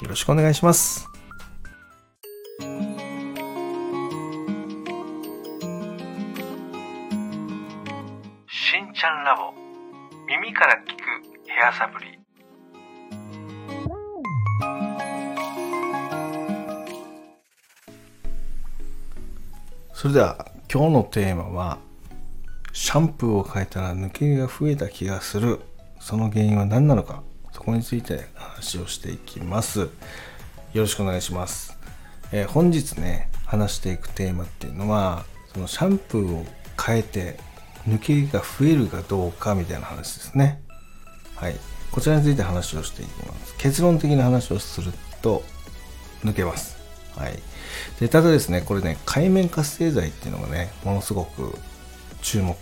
よろしくお願いします。しんちゃんラボ。耳から聞くヘアサプリ。それでは今日のテーマはシャンプーを変えたら抜け毛が増えた気がする。その原因は何なのかそこについて話をしていきます。よろしくお願いします。えー、本日ね、話していくテーマっていうのは、そのシャンプーを変えて抜け毛が増えるかどうかみたいな話ですね。はい。こちらについて話をしていきます。結論的な話をすると、抜けます。はい。で、ただですね、これね、海面活性剤っていうのがね、ものすごく注目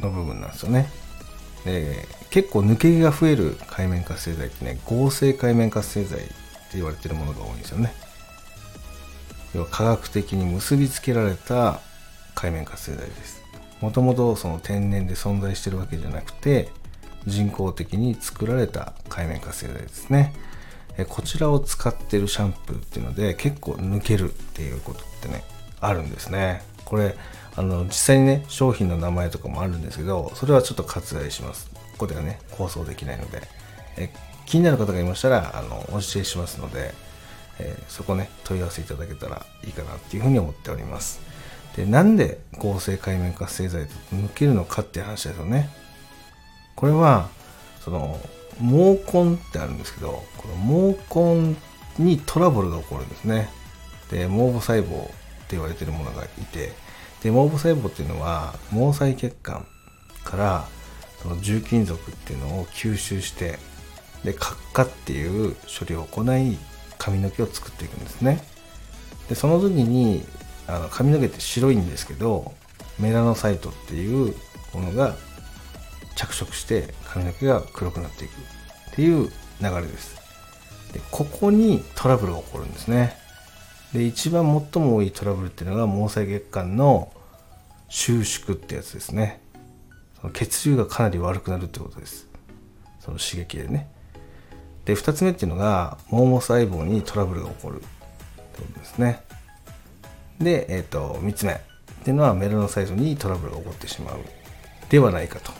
の部分なんですよね。で結構抜け毛が増える海面活性剤ってね合成海面活性剤って言われてるものが多いんですよね。要は科学的に結びつけられた海面活性剤です。もともとその天然で存在してるわけじゃなくて人工的に作られた海面活性剤ですね。えこちらを使ってるシャンプーっていうので結構抜けるっていうことってねあるんですね。これあの実際にね商品の名前とかもあるんですけどそれはちょっと割愛します。ここではね放送できないので。え気になる方がいましたらあのお教えしますので、えー、そこね問い合わせいただけたらいいかなっていうふうに思っております。でなんで合成界面活性剤と抜けるのかっていう話ですよね。これはその毛根ってあるんですけどこの毛根にトラブルが起こるんですね。で毛母細胞って言われてるものがいてで毛母細胞っていうのは毛細血管からその重金属っていうのを吸収してで角化っていう処理を行い髪の毛を作っていくんですね。でその時にあの髪の毛って白いんですけどメラノサイトっていうものが着色して髪の毛が黒くなっていくっていう流れです。でここにトラブルが起こるんですね。で一番最も多いトラブルっていうのが毛細血管の収縮ってやつですね。その血流がかなり悪くなるってことです。その刺激でね。で2つ目っていうのが毛母細胞にトラブルが起こるってことですね。で、えーと、3つ目。っていうのはメラノサイトにトラブルが起こってしまう。ではないかと。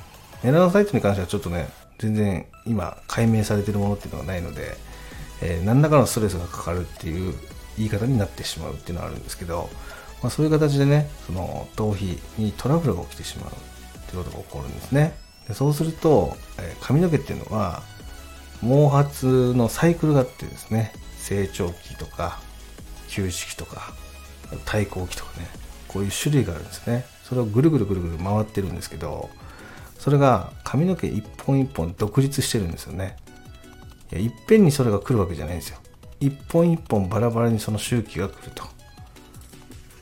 メラノサイトに関してはちょっとね全然今解明されてるものっていうのがないので、えー、何らかのストレスがかかるっていう言い方になってしまうっていうのはあるんですけど、まあ、そういう形でねその頭皮にトラブルが起きてしまうっていうことが起こるんですね。でそうすると、えー、髪の毛っていうのは毛髪のサイクルがあってですね成長期とか休止期とか対抗期とかねこういう種類があるんですね。それをぐるぐるぐるぐる回ってるんですけどそれが髪の毛一本一本独立してるんですよね。いっぺんにそれが来るわけじゃないんですよ。一本一本バラバラにその周期が来ると。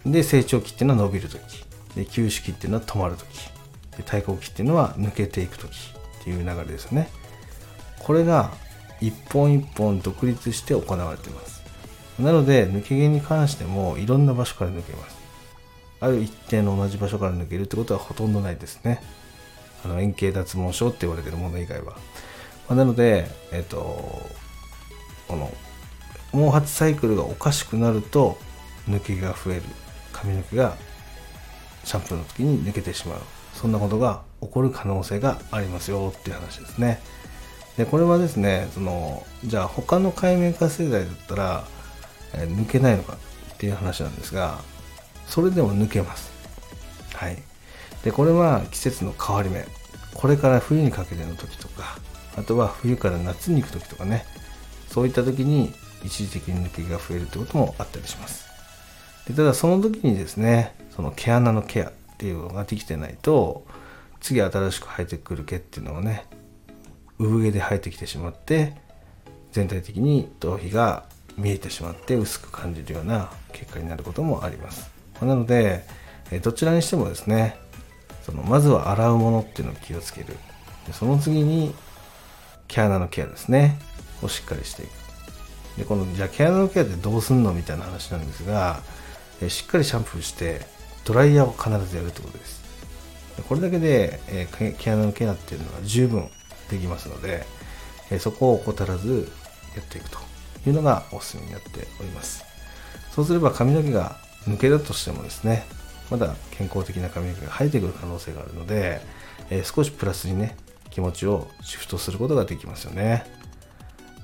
で、成長期っていうのは伸びるとき。で、休止期っていうのは止まるとき。で、対抗期っていうのは抜けていくときっていう流れですね。これが一本一本独立して行われています。なので、抜け毛に関してもいろんな場所から抜けます。ある一定の同じ場所から抜けるってことはほとんどないですね。あの円形脱毛症って言われてるもの以外は。まあ、なので、えっ、と、この毛髪サイクルがおかしくなると抜けが増える。髪の毛がシャンプーの時に抜けてしまう。そんなことが起こる可能性がありますよっていう話ですね。でこれはですねそのじゃあ他の界面活性剤だったら、えー、抜けないのかっていう話なんですがそれでも抜けます。はい。でこれは季節の変わり目。これから冬にかけての時とかあとは冬から夏に行く時とかね。そういった時に一時的に抜け毛が増えるってこともあったりします。でただその時にですね、その毛穴のケアっていうのができてないと、次新しく生えてくる毛っていうのはね、産毛で生えてきてしまって、全体的に頭皮が見えてしまって薄く感じるような結果になることもあります。なのでどちらにしてもですねそのまずは洗うものっていうのを気をつける。その次に毛穴のケアですねをしっかりしていく。でこのじゃあ毛穴のケアってどうすんのみたいな話なんですがしっかりシャンプーしてドライヤーを必ずやるってことです。これだけで、え毛穴のケアっていうのは十分できますので、えそこを怠らずやっていくというのがおすすめになっております。そうすれば髪の毛が抜けたとしてもですねまだ健康的な髪の毛が生えてくる可能性があるので、え少しプラスにね気持ちをシフトすることができますよね。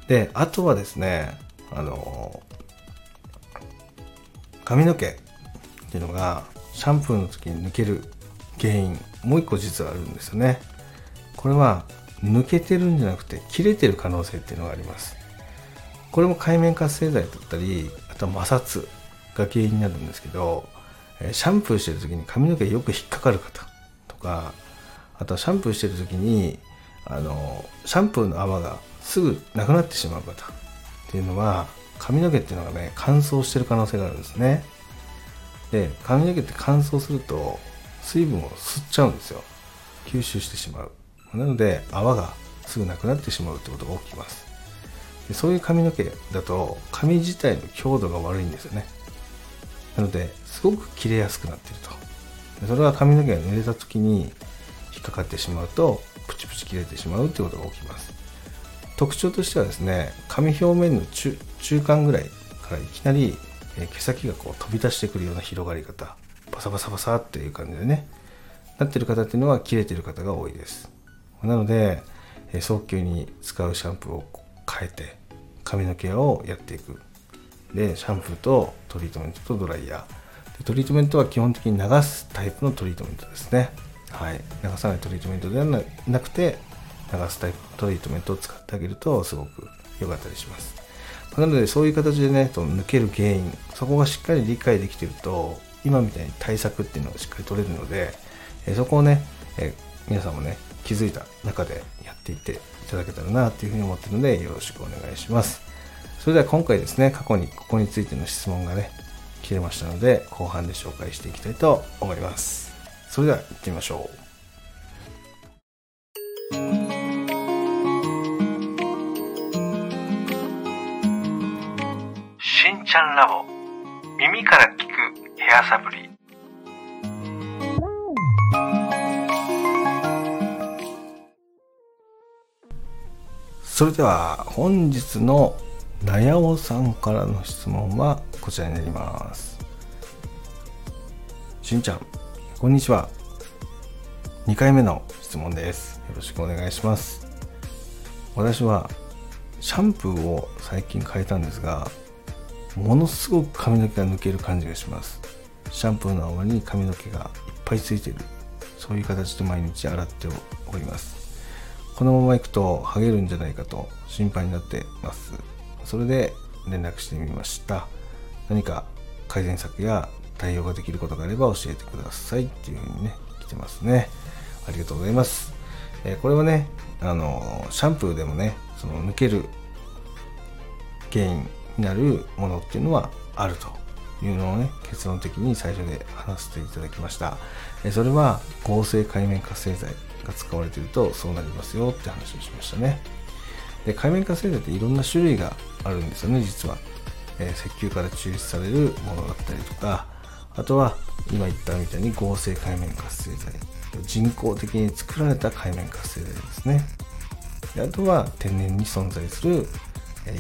であとはですねあの髪の毛っていうのがシャンプーの時に抜ける原因もう一個実はあるんですよね。これは抜けてるんじゃなくて切れてる可能性っていうのがあります。これも界面活性剤だったりあとは摩擦が原因になるんですけどシャンプーしてる時に髪の毛よく引っかかる方とかあとはシャンプーしてる時にあのシャンプーの泡がすぐなくなってしまう方っていうのは髪の毛っていうのがね乾燥してる可能性があるんですね。で髪の毛って乾燥すると水分を吸っちゃうんですよ。吸収してしまう。なので泡がすぐなくなってしまうってことが起きます。でそういう髪の毛だと髪自体の強度が悪いんですよね。なのですごく切れやすくなっていると。それは髪の毛が濡れた時に引っかかってしまうとプチプチ切れてしまうってことが起きます。特徴としてはですね髪表面の中間ぐらいからいきなり毛先がこう飛び出してくるような広がり方バサバサバサっていう感じでねなってる方っていうのは切れてる方が多いです。なので早急に使うシャンプーを変えて髪の毛をやっていく。でシャンプーとトリートメントとドライヤー。でトリートメントは基本的に流すタイプのトリートメントですね。はい。流さないトリートメントではなくて流すタイプトリートメントを使ってあげるとすごく良かったりします。なのでそういう形でねその抜ける原因そこがしっかり理解できてると今みたいに対策っていうのがしっかり取れるので、えそこをね、え皆さんもね気づいた中でやっていっていただけたらなというふうに思ってるのでよろしくお願いします。それでは今回ですね過去にここについての質問がね切れましたので後半で紹介していきたいと思います。それでは行ってみましょう。ちゃんラボ。耳から聞くヘアサプリ。それでは本日のなやおさんからの質問はこちらになります。しんちゃんこんにちは。2回目の質問です。よろしくお願いします。私はシャンプーを最近変えたんですがものすごく髪の毛が抜ける感じがします。シャンプーの泡に髪の毛がいっぱいついてる。そういう形で毎日洗っております。このままいくとハゲるんじゃないかと心配になってます。それで連絡してみました。何か改善策や対応ができることがあれば教えてくださいっていうふうにね来てますね。ありがとうございます、えー、これはねあのシャンプーでもねその抜ける原因になるものっていうのはあるというのをね結論的に最初で話していただきました。それは合成界面活性剤が使われているとそうなりますよって話をしましたね。で界面活性剤っていろんな種類があるんですよね実は、えー、石油から抽出されるものだったりとかあとは今言ったみたいに合成界面活性剤人工的に作られた界面活性剤ですね。であとは天然に存在する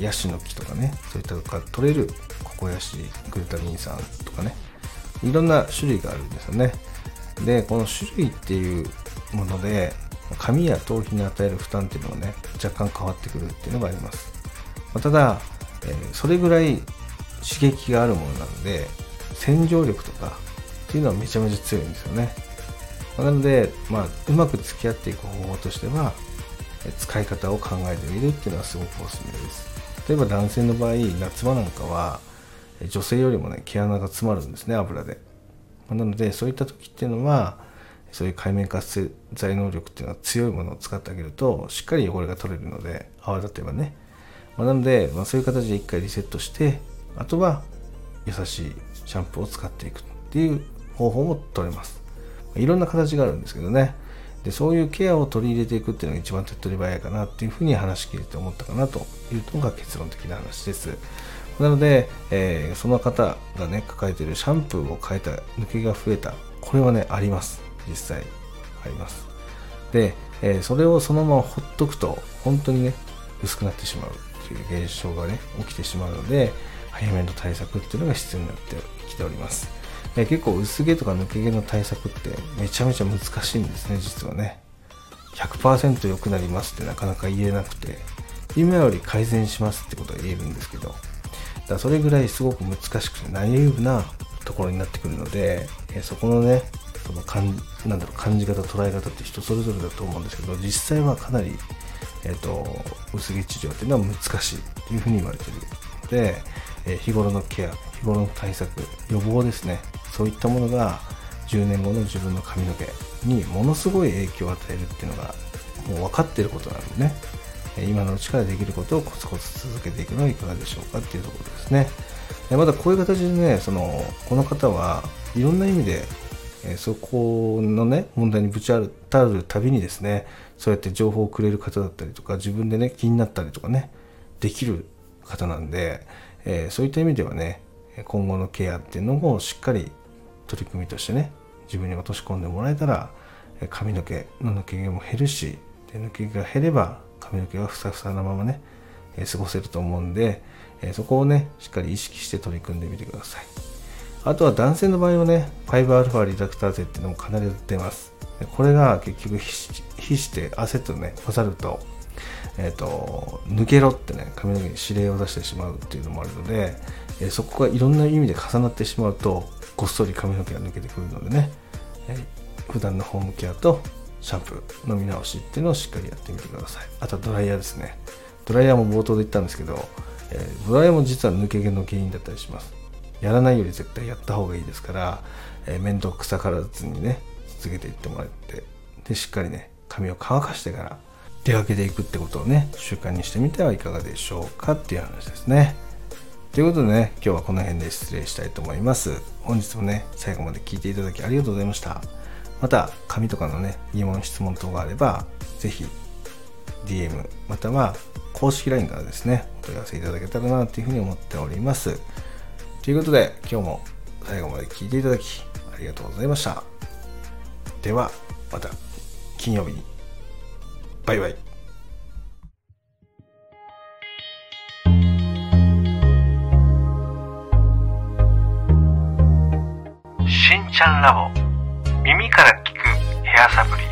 ヤシの木とかねそういったとこから取れるココヤシグルタミン酸とかねいろんな種類があるんですよね。でこの種類っていうもので髪や頭皮に与える負担っていうのはね若干変わってくるっていうのがあります、ただ、え、それぐらい刺激があるものなので洗浄力とかっていうのはめちゃめちゃ強いんですよね。なので、まあ、うまく付き合っていく方法としては使い方を考えてみるっていうのはすごくおすすめです。例えば男性の場合夏場なんかは女性よりもね毛穴が詰まるんですね油で。なのでそういった時っていうのはそういう界面活性剤能力っていうのは強いものを使ってあげるとしっかり汚れが取れるので泡立てばね。まあ、なので、まあ、そういう形で一回リセットしてあとは優しいシャンプーを使っていくっていう方法も取れます。いろんな形があるんですけどね。でそういうケアを取り入れていくっていうのが一番手っ取り早いかなっていうふうに話し切れて思ったかなというのが結論的な話です。なので、えー、その方がね抱えてるシャンプーを変えた抜けが増えた。これはねあります。実際あります。で、えー、それをそのままほっとくと本当にね薄くなってしまうっていう現象がね起きてしまうので早めの対策っていうのが必要になってきております。え結構薄毛とか抜け毛の対策ってめちゃめちゃ難しいんですね実はね。100%良くなりますってなかなか言えなくて。今より改善しますってことは言えるんですけど。だそれぐらいすごく難しくてナイーブなところになってくるので、えそこのねその感なんだろう感じ方捉え方って人それぞれだと思うんですけど実際はかなり、えーと、薄毛治療っていうのは難しいっていうふうに言われてる。ので、え、日頃のケア日頃の対策予防ですね。そういったものが10年後の自分の髪の毛にものすごい影響を与えるっていうのがもう分かってることなんでね。今のうちからできることをコツコツ続けていくのはいかがでしょうかっていうところですね。またこういう形でねそのこの方はいろんな意味でそこのね問題にぶち当たるたびにですねそうやって情報をくれる方だったりとか自分でね気になったりとかねできる方なんで、えー、そういった意味ではね今後のケアっていうのもしっかり取り組みとしてね自分に落とし込んでもらえたら髪の毛の抜け毛も減るしで抜け毛が減れば髪の毛はふさふさなままね過ごせると思うんでそこをねしっかり意識して取り組んでみてください。あとは男性の場合はね 5α リダクターゼっていうのも必ず出ます。これが結局比して汗とね混ざるとえーと、抜けろってね髪の毛に指令を出してしまうっていうのもあるので、えー、そこがいろんな意味で重なってしまうとごっそり髪の毛が抜けてくるのでね、えー、普段のホームケアとシャンプーの見直しっていうのをしっかりやってみてください。あとドライヤーですね。ドライヤーも冒頭で言ったんですけど、えー、ドライヤーも実は抜け毛の原因だったりします。やらないより絶対やった方がいいですから、えー、面倒くさからずにね続けていってもらってでしっかりね髪を乾かしてから出かけていくってことをね習慣にしてみてはいかがでしょうかっていう話ですね。ということでね今日はこの辺で失礼したいと思います。本日もね最後まで聞いていただきありがとうございました。また紙とかのね疑問質問等があれば是非 DM または公式 LINE からですねお問い合わせいただけたらなというふうに思っております。ということで今日も最後まで聞いていただきありがとうございました。ではまた金曜日に。バイバイ。しんちゃんラボ耳から聞くヘアサプリ